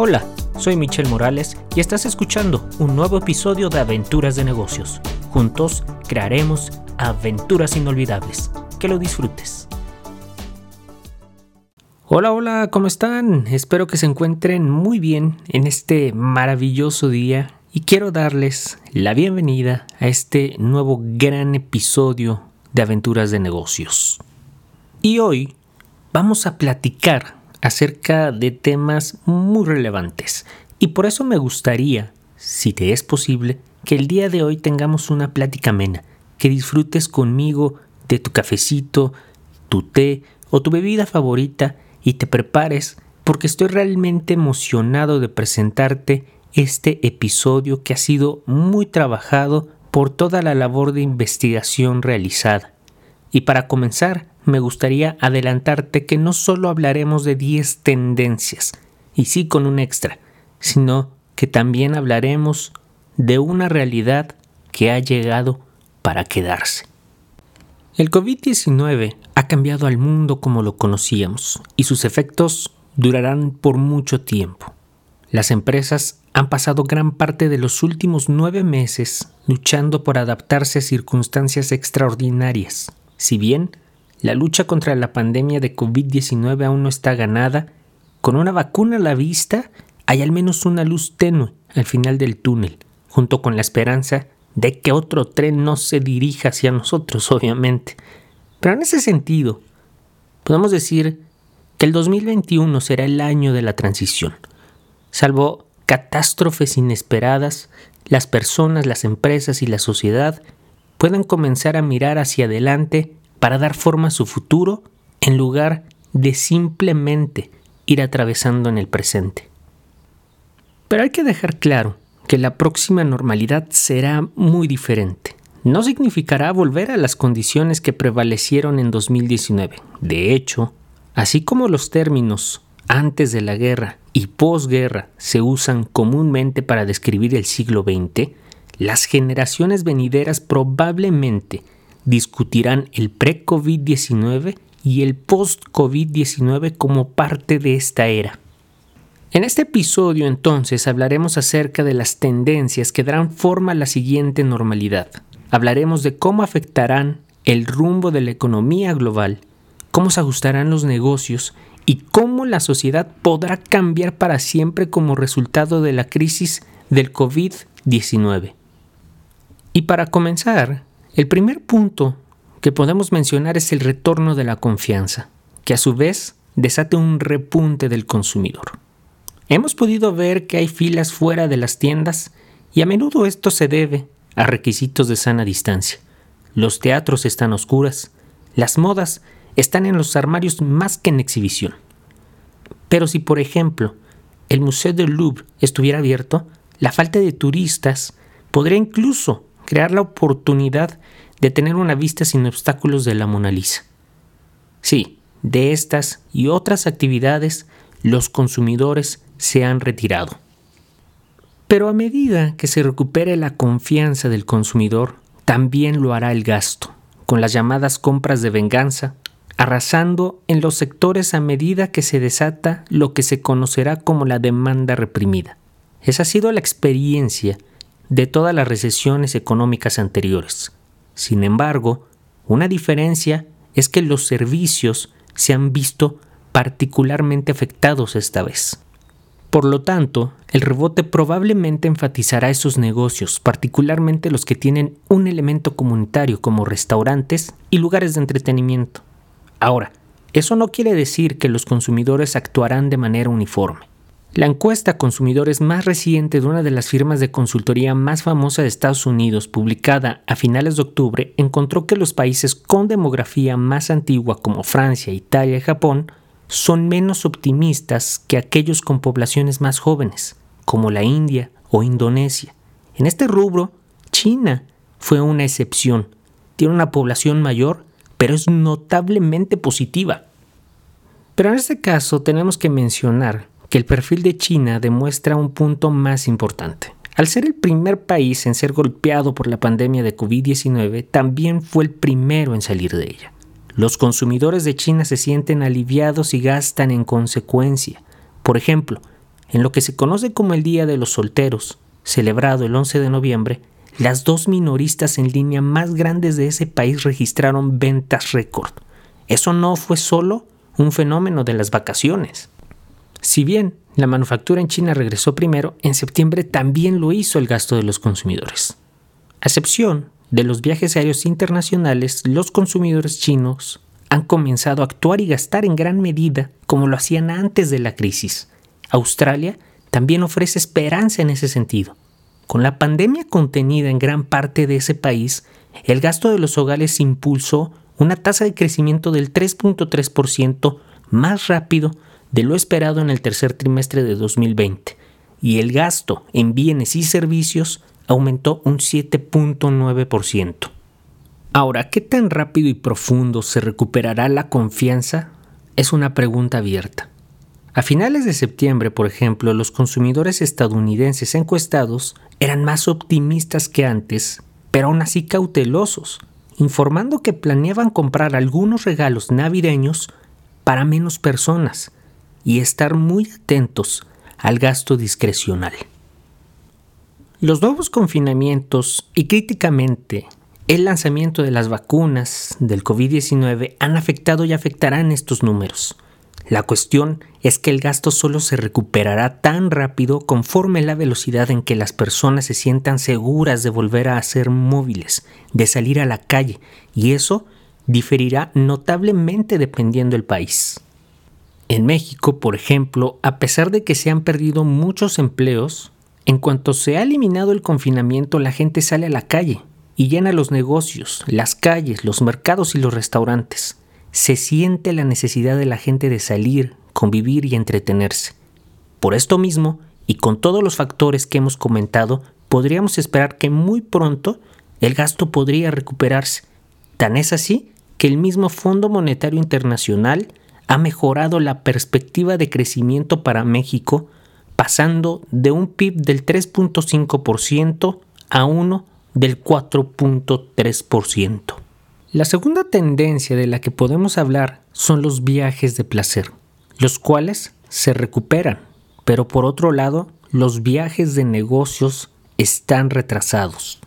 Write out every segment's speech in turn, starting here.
Hola, soy Michelle Morales y estás escuchando un nuevo episodio de Aventuras de Negocios. Juntos crearemos aventuras inolvidables. Que lo disfrutes. Hola, hola, ¿cómo están? Espero que se encuentren muy bien en este maravilloso día y quiero darles la bienvenida a este nuevo gran episodio de Aventuras de Negocios. Y hoy vamos a platicar acerca de temas muy relevantes y por eso me gustaría, si te es posible, que el día de hoy tengamos una plática amena, que disfrutes conmigo de tu cafecito, tu té o tu bebida favorita y te prepares porque estoy realmente emocionado de presentarte este episodio que ha sido muy trabajado por toda la labor de investigación realizada. Y para comenzar, me gustaría adelantarte que no solo hablaremos de 10 tendencias, y sí con un extra, sino que también hablaremos de una realidad que ha llegado para quedarse. El COVID-19 ha cambiado al mundo como lo conocíamos y sus efectos durarán por mucho tiempo. Las empresas han pasado gran parte de los últimos nueve meses luchando por adaptarse a circunstancias extraordinarias. Si bien la lucha contra la pandemia de COVID-19 aún no está ganada, con una vacuna a la vista hay al menos una luz tenue al final del túnel, junto con la esperanza de que otro tren no se dirija hacia nosotros, obviamente. Pero en ese sentido, podemos decir que el 2021 será el año de la transición. Salvo catástrofes inesperadas, las personas, las empresas y la sociedad pueden comenzar a mirar hacia adelante para dar forma a su futuro en lugar de simplemente ir atravesando en el presente. Pero hay que dejar claro que la próxima normalidad será muy diferente. No significará volver a las condiciones que prevalecieron en 2019. De hecho, así como los términos antes de la guerra y posguerra se usan comúnmente para describir el siglo XX, las generaciones venideras probablemente discutirán el pre-COVID-19 y el post-COVID-19 como parte de esta era. En este episodio entonces hablaremos acerca de las tendencias que darán forma a la siguiente normalidad. Hablaremos de cómo afectarán el rumbo de la economía global, cómo se ajustarán los negocios y cómo la sociedad podrá cambiar para siempre como resultado de la crisis del COVID-19. Y para comenzar, el primer punto que podemos mencionar es el retorno de la confianza, que a su vez desate un repunte del consumidor. Hemos podido ver que hay filas fuera de las tiendas y a menudo esto se debe a requisitos de sana distancia. Los teatros están oscuras, las modas están en los armarios más que en exhibición. Pero si, por ejemplo, el Museo del Louvre estuviera abierto, la falta de turistas podría incluso crear la oportunidad de tener una vista sin obstáculos de la Mona Lisa. Sí, de estas y otras actividades los consumidores se han retirado. Pero a medida que se recupere la confianza del consumidor, también lo hará el gasto, con las llamadas compras de venganza, arrasando en los sectores a medida que se desata lo que se conocerá como la demanda reprimida. Esa ha sido la experiencia de todas las recesiones económicas anteriores. Sin embargo, una diferencia es que los servicios se han visto particularmente afectados esta vez. Por lo tanto, el rebote probablemente enfatizará esos negocios, particularmente los que tienen un elemento comunitario como restaurantes y lugares de entretenimiento. Ahora, eso no quiere decir que los consumidores actuarán de manera uniforme. La encuesta consumidores más reciente de una de las firmas de consultoría más famosas de Estados Unidos, publicada a finales de octubre, encontró que los países con demografía más antigua como Francia, Italia y Japón son menos optimistas que aquellos con poblaciones más jóvenes, como la India o Indonesia. En este rubro, China fue una excepción. Tiene una población mayor, pero es notablemente positiva. Pero en este caso tenemos que mencionar que el perfil de China demuestra un punto más importante. Al ser el primer país en ser golpeado por la pandemia de COVID-19, también fue el primero en salir de ella. Los consumidores de China se sienten aliviados y gastan en consecuencia. Por ejemplo, en lo que se conoce como el Día de los Solteros, celebrado el 11 de noviembre, las dos minoristas en línea más grandes de ese país registraron ventas récord. Eso no fue solo un fenómeno de las vacaciones. Si bien la manufactura en China regresó primero, en septiembre también lo hizo el gasto de los consumidores. A excepción de los viajes aéreos internacionales, los consumidores chinos han comenzado a actuar y gastar en gran medida como lo hacían antes de la crisis. Australia también ofrece esperanza en ese sentido. Con la pandemia contenida en gran parte de ese país, el gasto de los hogares impulsó una tasa de crecimiento del 3.3% más rápido de lo esperado en el tercer trimestre de 2020, y el gasto en bienes y servicios aumentó un 7.9%. Ahora, ¿qué tan rápido y profundo se recuperará la confianza? Es una pregunta abierta. A finales de septiembre, por ejemplo, los consumidores estadounidenses encuestados eran más optimistas que antes, pero aún así cautelosos, informando que planeaban comprar algunos regalos navideños para menos personas y estar muy atentos al gasto discrecional. Los nuevos confinamientos y críticamente el lanzamiento de las vacunas del COVID-19 han afectado y afectarán estos números. La cuestión es que el gasto solo se recuperará tan rápido conforme la velocidad en que las personas se sientan seguras de volver a ser móviles, de salir a la calle, y eso diferirá notablemente dependiendo del país. En México, por ejemplo, a pesar de que se han perdido muchos empleos, en cuanto se ha eliminado el confinamiento la gente sale a la calle y llena los negocios, las calles, los mercados y los restaurantes se siente la necesidad de la gente de salir, convivir y entretenerse. Por esto mismo, y con todos los factores que hemos comentado, podríamos esperar que muy pronto el gasto podría recuperarse. Tan es así que el mismo Fondo Monetario Internacional ha mejorado la perspectiva de crecimiento para México, pasando de un PIB del 3.5% a uno del 4.3%. La segunda tendencia de la que podemos hablar son los viajes de placer, los cuales se recuperan, pero por otro lado, los viajes de negocios están retrasados.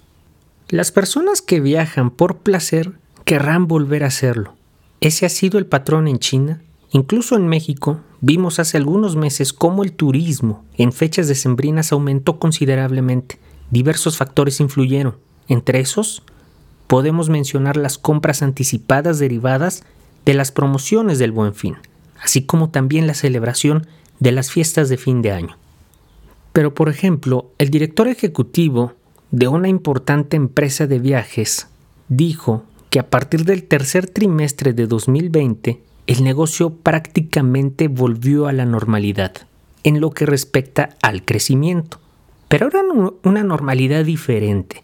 Las personas que viajan por placer querrán volver a hacerlo. Ese ha sido el patrón en China. Incluso en México vimos hace algunos meses cómo el turismo en fechas decembrinas aumentó considerablemente. Diversos factores influyeron, entre esos podemos mencionar las compras anticipadas derivadas de las promociones del buen fin, así como también la celebración de las fiestas de fin de año. Pero, por ejemplo, el director ejecutivo de una importante empresa de viajes dijo que a partir del tercer trimestre de 2020 el negocio prácticamente volvió a la normalidad en lo que respecta al crecimiento, pero era una normalidad diferente,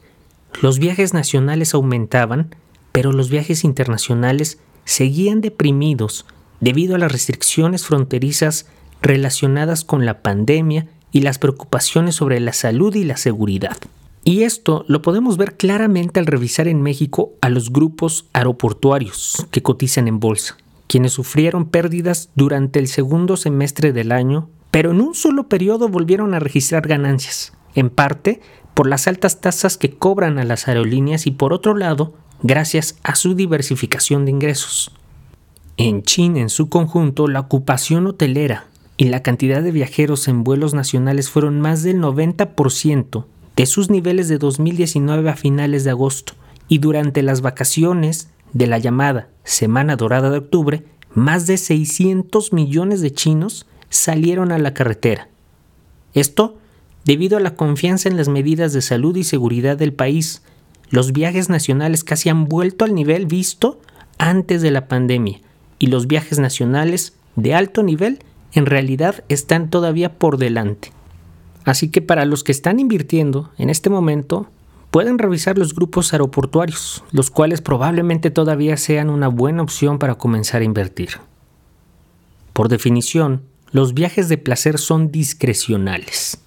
los viajes nacionales aumentaban, pero los viajes internacionales seguían deprimidos debido a las restricciones fronterizas relacionadas con la pandemia y las preocupaciones sobre la salud y la seguridad. Y esto lo podemos ver claramente al revisar en México a los grupos aeroportuarios que cotizan en bolsa, quienes sufrieron pérdidas durante el segundo semestre del año, pero en un solo periodo volvieron a registrar ganancias, en parte por las altas tasas que cobran a las aerolíneas y por otro lado, gracias a su diversificación de ingresos. En China, en su conjunto, la ocupación hotelera y la cantidad de viajeros en vuelos nacionales fueron más del 90% de sus niveles de 2019 a finales de agosto y durante las vacaciones de la llamada Semana Dorada de Octubre, más de 600 millones de chinos salieron a la carretera. Esto Debido a la confianza en las medidas de salud y seguridad del país, los viajes nacionales casi han vuelto al nivel visto antes de la pandemia y los viajes nacionales de alto nivel en realidad están todavía por delante. Así que para los que están invirtiendo en este momento, pueden revisar los grupos aeroportuarios, los cuales probablemente todavía sean una buena opción para comenzar a invertir. Por definición, los viajes de placer son discrecionales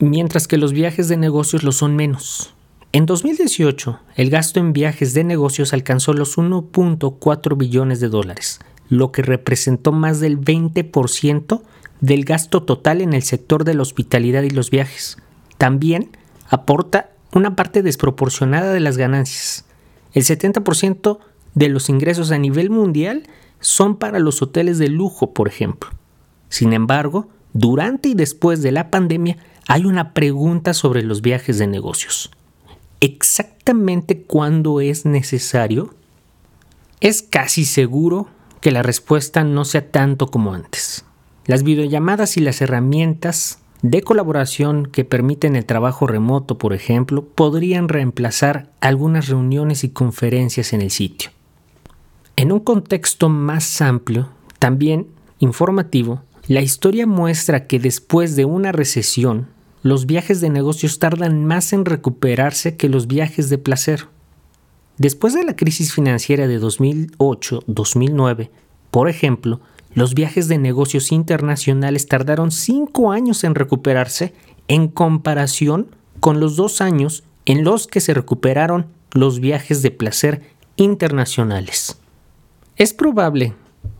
mientras que los viajes de negocios lo son menos. En 2018, el gasto en viajes de negocios alcanzó los 1.4 billones de dólares, lo que representó más del 20% del gasto total en el sector de la hospitalidad y los viajes. También aporta una parte desproporcionada de las ganancias. El 70% de los ingresos a nivel mundial son para los hoteles de lujo, por ejemplo. Sin embargo, durante y después de la pandemia hay una pregunta sobre los viajes de negocios. ¿Exactamente cuándo es necesario? Es casi seguro que la respuesta no sea tanto como antes. Las videollamadas y las herramientas de colaboración que permiten el trabajo remoto, por ejemplo, podrían reemplazar algunas reuniones y conferencias en el sitio. En un contexto más amplio, también informativo, la historia muestra que después de una recesión, los viajes de negocios tardan más en recuperarse que los viajes de placer. Después de la crisis financiera de 2008-2009, por ejemplo, los viajes de negocios internacionales tardaron cinco años en recuperarse en comparación con los dos años en los que se recuperaron los viajes de placer internacionales. Es probable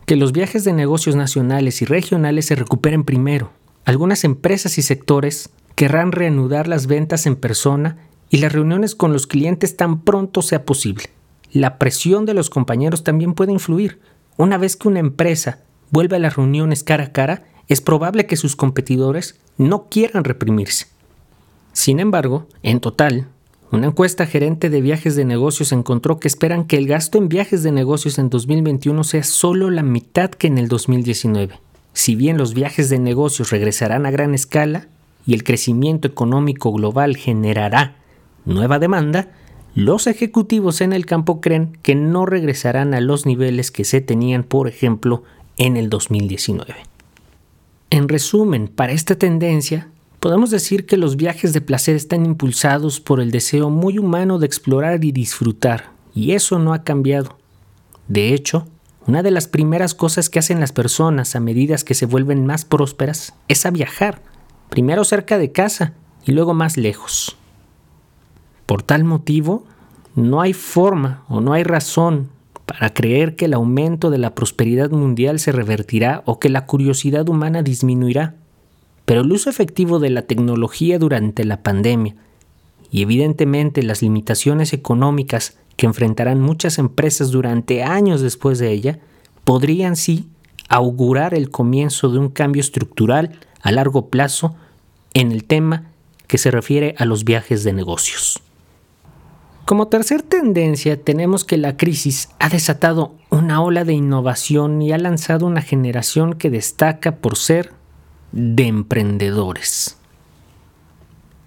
que los viajes de negocios nacionales y regionales se recuperen primero. Algunas empresas y sectores querrán reanudar las ventas en persona y las reuniones con los clientes tan pronto sea posible. La presión de los compañeros también puede influir. Una vez que una empresa vuelve a las reuniones cara a cara, es probable que sus competidores no quieran reprimirse. Sin embargo, en total, una encuesta gerente de viajes de negocios encontró que esperan que el gasto en viajes de negocios en 2021 sea solo la mitad que en el 2019. Si bien los viajes de negocios regresarán a gran escala y el crecimiento económico global generará nueva demanda, los ejecutivos en el campo creen que no regresarán a los niveles que se tenían, por ejemplo, en el 2019. En resumen, para esta tendencia, podemos decir que los viajes de placer están impulsados por el deseo muy humano de explorar y disfrutar, y eso no ha cambiado. De hecho, una de las primeras cosas que hacen las personas a medida que se vuelven más prósperas es a viajar, primero cerca de casa y luego más lejos. Por tal motivo, no hay forma o no hay razón para creer que el aumento de la prosperidad mundial se revertirá o que la curiosidad humana disminuirá. Pero el uso efectivo de la tecnología durante la pandemia y evidentemente las limitaciones económicas que enfrentarán muchas empresas durante años después de ella, podrían sí augurar el comienzo de un cambio estructural a largo plazo en el tema que se refiere a los viajes de negocios. Como tercer tendencia tenemos que la crisis ha desatado una ola de innovación y ha lanzado una generación que destaca por ser de emprendedores.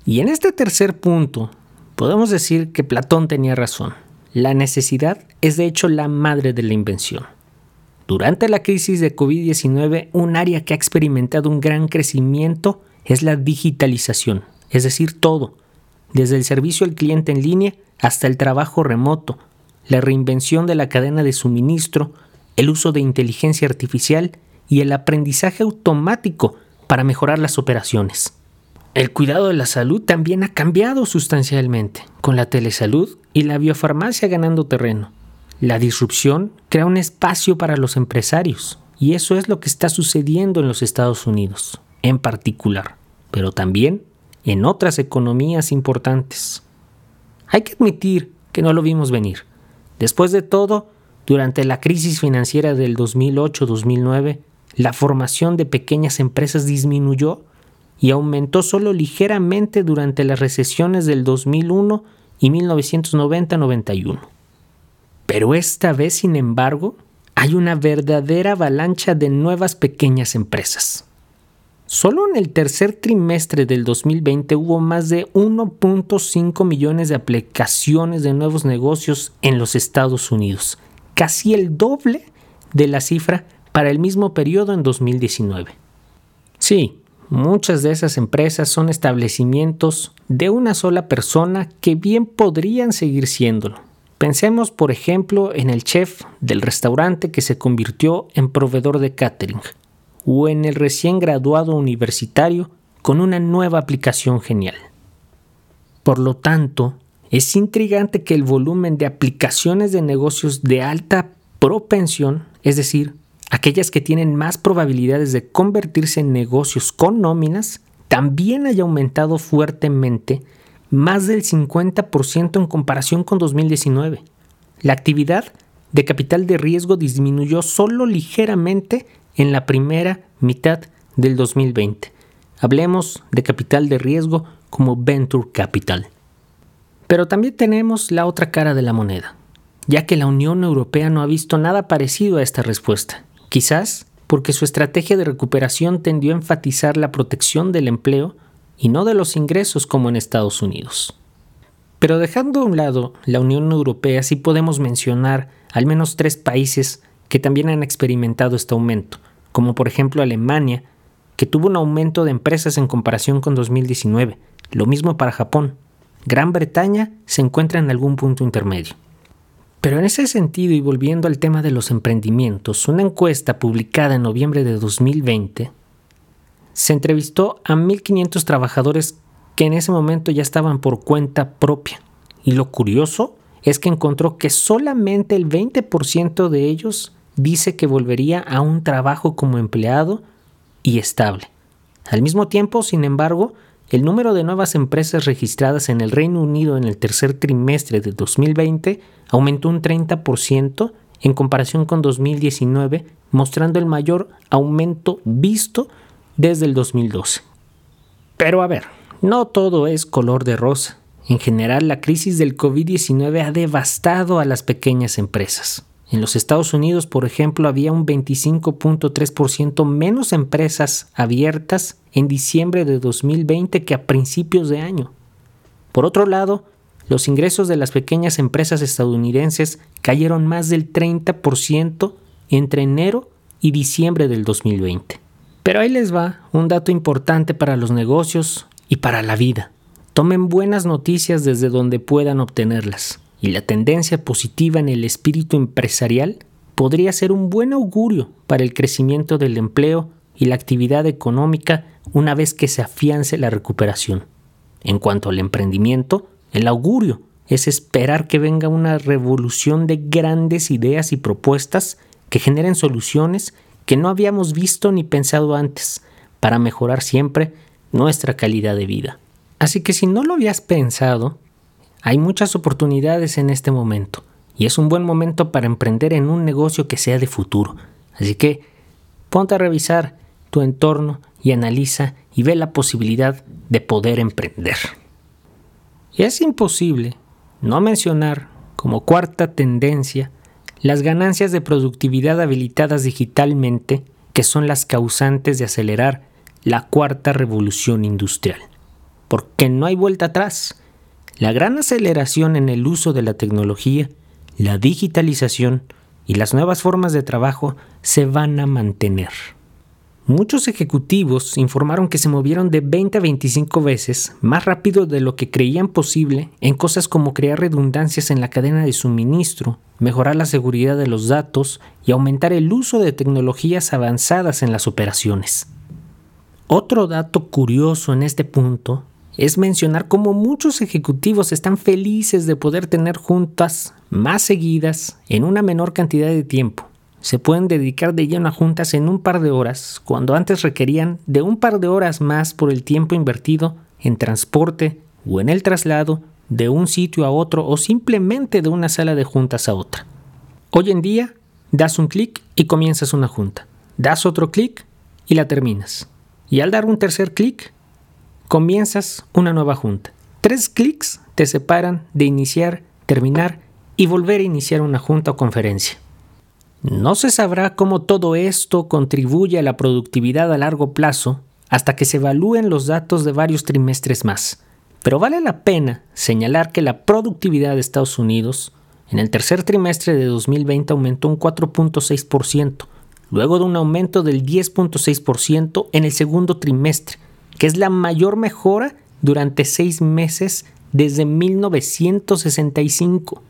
Y en este tercer punto podemos decir que Platón tenía razón. La necesidad es de hecho la madre de la invención. Durante la crisis de COVID-19, un área que ha experimentado un gran crecimiento es la digitalización, es decir, todo, desde el servicio al cliente en línea hasta el trabajo remoto, la reinvención de la cadena de suministro, el uso de inteligencia artificial y el aprendizaje automático para mejorar las operaciones. El cuidado de la salud también ha cambiado sustancialmente, con la telesalud y la biofarmacia ganando terreno. La disrupción crea un espacio para los empresarios, y eso es lo que está sucediendo en los Estados Unidos, en particular, pero también en otras economías importantes. Hay que admitir que no lo vimos venir. Después de todo, durante la crisis financiera del 2008-2009, la formación de pequeñas empresas disminuyó y aumentó solo ligeramente durante las recesiones del 2001 y 1990-91. Pero esta vez, sin embargo, hay una verdadera avalancha de nuevas pequeñas empresas. Solo en el tercer trimestre del 2020 hubo más de 1.5 millones de aplicaciones de nuevos negocios en los Estados Unidos, casi el doble de la cifra para el mismo periodo en 2019. Sí, muchas de esas empresas son establecimientos de una sola persona que bien podrían seguir siéndolo. Pensemos, por ejemplo, en el chef del restaurante que se convirtió en proveedor de catering o en el recién graduado universitario con una nueva aplicación genial. Por lo tanto, es intrigante que el volumen de aplicaciones de negocios de alta propensión, es decir, aquellas que tienen más probabilidades de convertirse en negocios con nóminas, también haya aumentado fuertemente, más del 50% en comparación con 2019. La actividad de capital de riesgo disminuyó solo ligeramente en la primera mitad del 2020. Hablemos de capital de riesgo como Venture Capital. Pero también tenemos la otra cara de la moneda, ya que la Unión Europea no ha visto nada parecido a esta respuesta. Quizás porque su estrategia de recuperación tendió a enfatizar la protección del empleo y no de los ingresos como en Estados Unidos. Pero dejando a un lado la Unión Europea, sí podemos mencionar al menos tres países que también han experimentado este aumento, como por ejemplo Alemania, que tuvo un aumento de empresas en comparación con 2019, lo mismo para Japón. Gran Bretaña se encuentra en algún punto intermedio. Pero en ese sentido y volviendo al tema de los emprendimientos, una encuesta publicada en noviembre de 2020 se entrevistó a 1.500 trabajadores que en ese momento ya estaban por cuenta propia. Y lo curioso es que encontró que solamente el 20% de ellos dice que volvería a un trabajo como empleado y estable. Al mismo tiempo, sin embargo, el número de nuevas empresas registradas en el Reino Unido en el tercer trimestre de 2020 aumentó un 30% en comparación con 2019, mostrando el mayor aumento visto desde el 2012. Pero a ver, no todo es color de rosa. En general, la crisis del COVID-19 ha devastado a las pequeñas empresas. En los Estados Unidos, por ejemplo, había un 25.3% menos empresas abiertas en diciembre de 2020 que a principios de año. Por otro lado, los ingresos de las pequeñas empresas estadounidenses cayeron más del 30% entre enero y diciembre del 2020. Pero ahí les va un dato importante para los negocios y para la vida. Tomen buenas noticias desde donde puedan obtenerlas y la tendencia positiva en el espíritu empresarial podría ser un buen augurio para el crecimiento del empleo y la actividad económica una vez que se afiance la recuperación. En cuanto al emprendimiento, el augurio es esperar que venga una revolución de grandes ideas y propuestas que generen soluciones que no habíamos visto ni pensado antes para mejorar siempre nuestra calidad de vida. Así que si no lo habías pensado, hay muchas oportunidades en este momento y es un buen momento para emprender en un negocio que sea de futuro. Así que ponte a revisar tu entorno y analiza y ve la posibilidad de poder emprender. Es imposible no mencionar como cuarta tendencia las ganancias de productividad habilitadas digitalmente que son las causantes de acelerar la cuarta revolución industrial. Porque no hay vuelta atrás. La gran aceleración en el uso de la tecnología, la digitalización y las nuevas formas de trabajo se van a mantener. Muchos ejecutivos informaron que se movieron de 20 a 25 veces más rápido de lo que creían posible en cosas como crear redundancias en la cadena de suministro, mejorar la seguridad de los datos y aumentar el uso de tecnologías avanzadas en las operaciones. Otro dato curioso en este punto es mencionar cómo muchos ejecutivos están felices de poder tener juntas más seguidas en una menor cantidad de tiempo. Se pueden dedicar de lleno a juntas en un par de horas, cuando antes requerían de un par de horas más por el tiempo invertido en transporte o en el traslado de un sitio a otro o simplemente de una sala de juntas a otra. Hoy en día, das un clic y comienzas una junta. Das otro clic y la terminas. Y al dar un tercer clic, comienzas una nueva junta. Tres clics te separan de iniciar, terminar y volver a iniciar una junta o conferencia. No se sabrá cómo todo esto contribuye a la productividad a largo plazo hasta que se evalúen los datos de varios trimestres más. Pero vale la pena señalar que la productividad de Estados Unidos en el tercer trimestre de 2020 aumentó un 4.6%, luego de un aumento del 10.6% en el segundo trimestre, que es la mayor mejora durante seis meses desde 1965.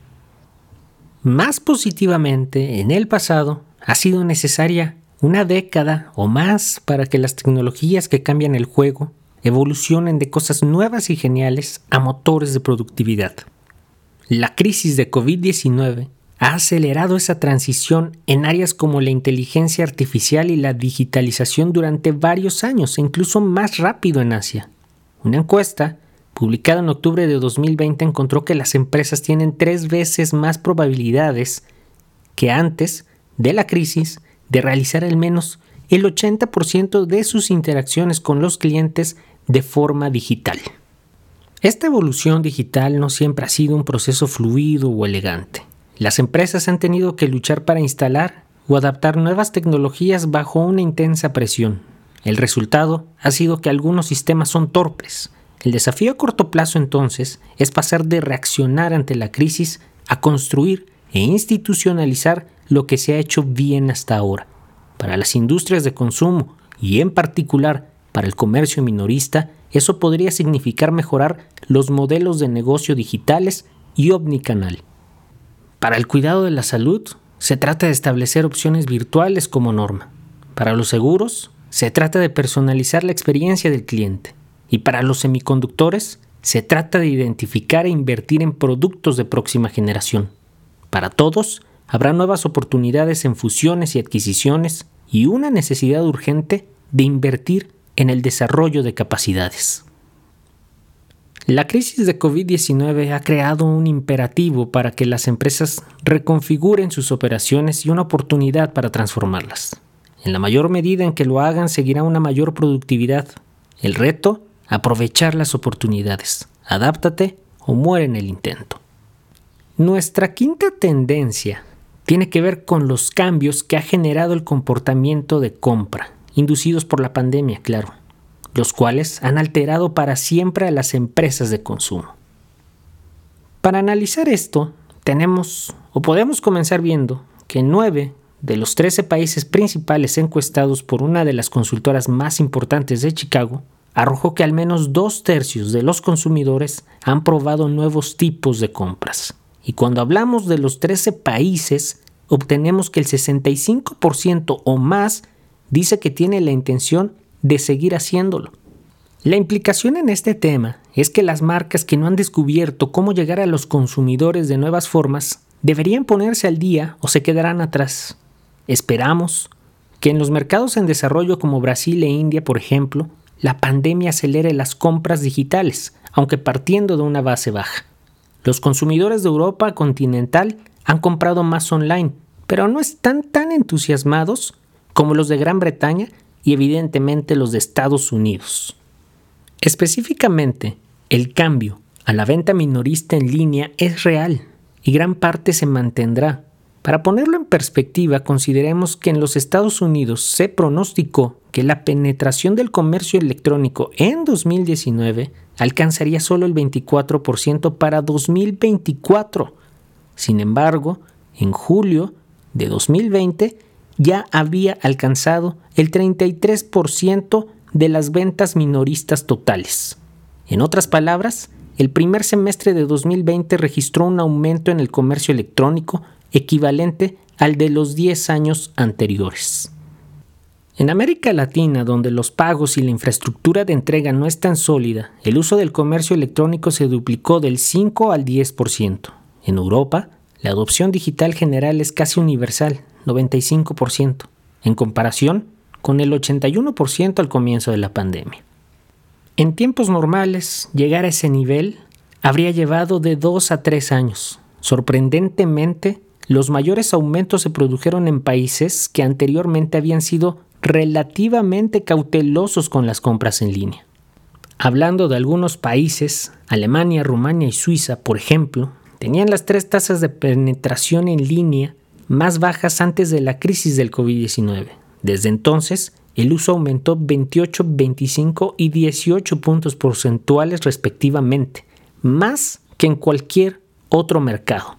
Más positivamente, en el pasado ha sido necesaria una década o más para que las tecnologías que cambian el juego evolucionen de cosas nuevas y geniales a motores de productividad. La crisis de COVID-19 ha acelerado esa transición en áreas como la inteligencia artificial y la digitalización durante varios años, e incluso más rápido en Asia. Una encuesta publicada en octubre de 2020 encontró que las empresas tienen tres veces más probabilidades que antes de la crisis de realizar al menos el 80% de sus interacciones con los clientes de forma digital. Esta evolución digital no siempre ha sido un proceso fluido o elegante. Las empresas han tenido que luchar para instalar o adaptar nuevas tecnologías bajo una intensa presión. El resultado ha sido que algunos sistemas son torpes. El desafío a corto plazo entonces es pasar de reaccionar ante la crisis a construir e institucionalizar lo que se ha hecho bien hasta ahora. Para las industrias de consumo y en particular para el comercio minorista, eso podría significar mejorar los modelos de negocio digitales y omnicanal. Para el cuidado de la salud, se trata de establecer opciones virtuales como norma. Para los seguros, se trata de personalizar la experiencia del cliente. Y para los semiconductores, se trata de identificar e invertir en productos de próxima generación. Para todos, habrá nuevas oportunidades en fusiones y adquisiciones y una necesidad urgente de invertir en el desarrollo de capacidades. La crisis de COVID-19 ha creado un imperativo para que las empresas reconfiguren sus operaciones y una oportunidad para transformarlas. En la mayor medida en que lo hagan seguirá una mayor productividad. El reto, aprovechar las oportunidades. Adáptate o muere en el intento. Nuestra quinta tendencia tiene que ver con los cambios que ha generado el comportamiento de compra, inducidos por la pandemia, claro los cuales han alterado para siempre a las empresas de consumo. Para analizar esto, tenemos o podemos comenzar viendo que 9 de los 13 países principales encuestados por una de las consultoras más importantes de Chicago arrojó que al menos dos tercios de los consumidores han probado nuevos tipos de compras. Y cuando hablamos de los 13 países, obtenemos que el 65% o más dice que tiene la intención de seguir haciéndolo. La implicación en este tema es que las marcas que no han descubierto cómo llegar a los consumidores de nuevas formas deberían ponerse al día o se quedarán atrás. Esperamos que en los mercados en desarrollo como Brasil e India, por ejemplo, la pandemia acelere las compras digitales, aunque partiendo de una base baja. Los consumidores de Europa continental han comprado más online, pero no están tan entusiasmados como los de Gran Bretaña y evidentemente los de Estados Unidos. Específicamente, el cambio a la venta minorista en línea es real y gran parte se mantendrá. Para ponerlo en perspectiva, consideremos que en los Estados Unidos se pronosticó que la penetración del comercio electrónico en 2019 alcanzaría solo el 24% para 2024. Sin embargo, en julio de 2020 ya había alcanzado el 33% de las ventas minoristas totales. En otras palabras, el primer semestre de 2020 registró un aumento en el comercio electrónico equivalente al de los 10 años anteriores. En América Latina, donde los pagos y la infraestructura de entrega no es tan sólida, el uso del comercio electrónico se duplicó del 5 al 10%. En Europa, la adopción digital general es casi universal, 95%, en comparación con el 81% al comienzo de la pandemia. En tiempos normales, llegar a ese nivel habría llevado de 2 a 3 años. Sorprendentemente, los mayores aumentos se produjeron en países que anteriormente habían sido relativamente cautelosos con las compras en línea. Hablando de algunos países, Alemania, Rumania y Suiza, por ejemplo, tenían las tres tasas de penetración en línea más bajas antes de la crisis del COVID-19. Desde entonces, el uso aumentó 28, 25 y 18 puntos porcentuales respectivamente, más que en cualquier otro mercado.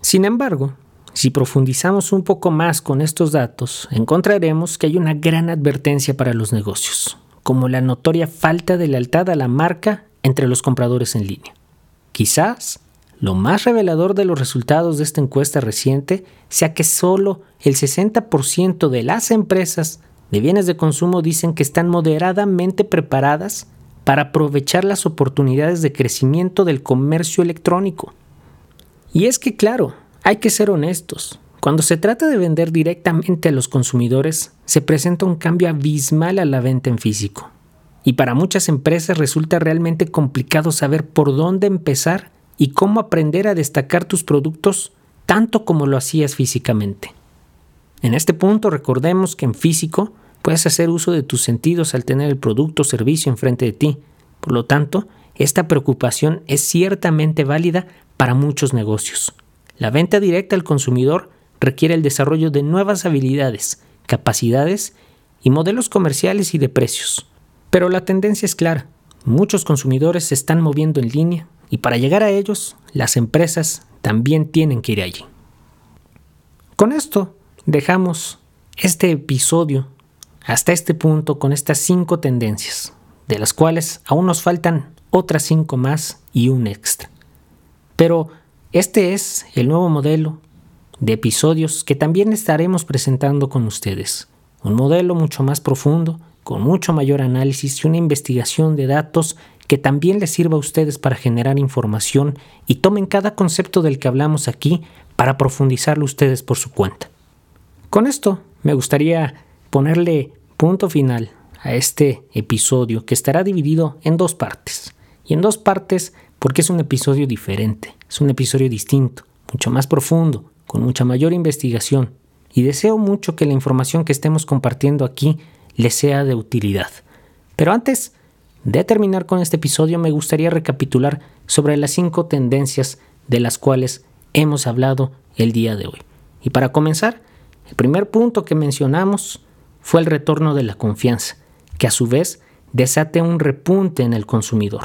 Sin embargo, si profundizamos un poco más con estos datos, encontraremos que hay una gran advertencia para los negocios, como la notoria falta de lealtad a la marca entre los compradores en línea. Quizás lo más revelador de los resultados de esta encuesta reciente sea que solo el 60% de las empresas de bienes de consumo dicen que están moderadamente preparadas para aprovechar las oportunidades de crecimiento del comercio electrónico. Y es que claro, hay que ser honestos. Cuando se trata de vender directamente a los consumidores, se presenta un cambio abismal a la venta en físico. Y para muchas empresas resulta realmente complicado saber por dónde empezar y cómo aprender a destacar tus productos tanto como lo hacías físicamente. En este punto recordemos que en físico puedes hacer uso de tus sentidos al tener el producto o servicio enfrente de ti. Por lo tanto, esta preocupación es ciertamente válida para muchos negocios. La venta directa al consumidor requiere el desarrollo de nuevas habilidades, capacidades y modelos comerciales y de precios. Pero la tendencia es clara. Muchos consumidores se están moviendo en línea y para llegar a ellos, las empresas también tienen que ir allí. Con esto dejamos este episodio hasta este punto con estas cinco tendencias, de las cuales aún nos faltan otras cinco más y un extra. Pero este es el nuevo modelo de episodios que también estaremos presentando con ustedes. Un modelo mucho más profundo, con mucho mayor análisis y una investigación de datos que también les sirva a ustedes para generar información y tomen cada concepto del que hablamos aquí para profundizarlo ustedes por su cuenta. Con esto me gustaría ponerle punto final a este episodio que estará dividido en dos partes. Y en dos partes porque es un episodio diferente, es un episodio distinto, mucho más profundo, con mucha mayor investigación y deseo mucho que la información que estemos compartiendo aquí les sea de utilidad. Pero antes de terminar con este episodio me gustaría recapitular sobre las cinco tendencias de las cuales hemos hablado el día de hoy. Y para comenzar, el primer punto que mencionamos fue el retorno de la confianza, que a su vez desate un repunte en el consumidor.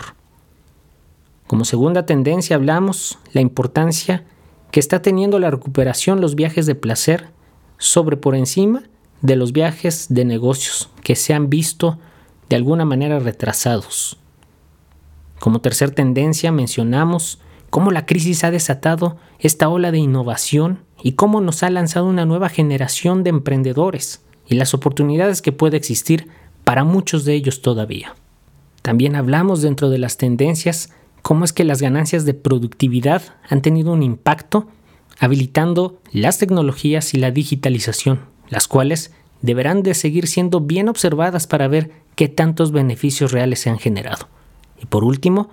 Como segunda tendencia hablamos la importancia que está teniendo la recuperación los viajes de placer sobre por encima de los viajes de negocios que se han visto de alguna manera retrasados. Como tercer tendencia mencionamos cómo la crisis ha desatado esta ola de innovación y cómo nos ha lanzado una nueva generación de emprendedores y las oportunidades que puede existir para muchos de ellos todavía. También hablamos dentro de las tendencias cómo es que las ganancias de productividad han tenido un impacto habilitando las tecnologías y la digitalización, las cuales deberán de seguir siendo bien observadas para ver qué tantos beneficios reales se han generado. Y por último,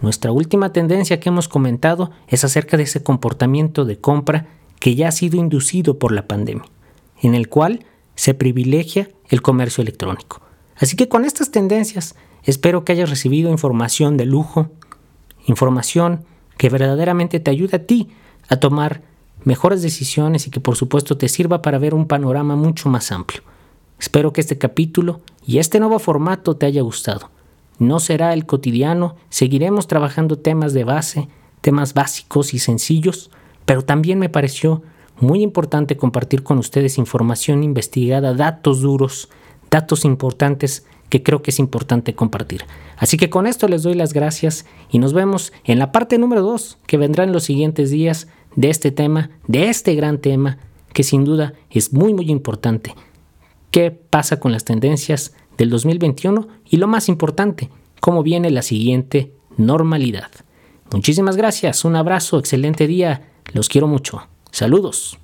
nuestra última tendencia que hemos comentado es acerca de ese comportamiento de compra que ya ha sido inducido por la pandemia, en el cual se privilegia el comercio electrónico. Así que con estas tendencias espero que hayas recibido información de lujo, información que verdaderamente te ayude a ti a tomar mejores decisiones y que por supuesto te sirva para ver un panorama mucho más amplio. Espero que este capítulo y este nuevo formato te haya gustado. No será el cotidiano, seguiremos trabajando temas de base, temas básicos y sencillos, pero también me pareció muy importante compartir con ustedes información investigada, datos duros, datos importantes que creo que es importante compartir. Así que con esto les doy las gracias y nos vemos en la parte número 2 que vendrá en los siguientes días de este tema, de este gran tema que sin duda es muy muy importante. ¿Qué pasa con las tendencias del 2021? Y lo más importante, cómo viene la siguiente normalidad. Muchísimas gracias, un abrazo, excelente día, los quiero mucho. Saludos.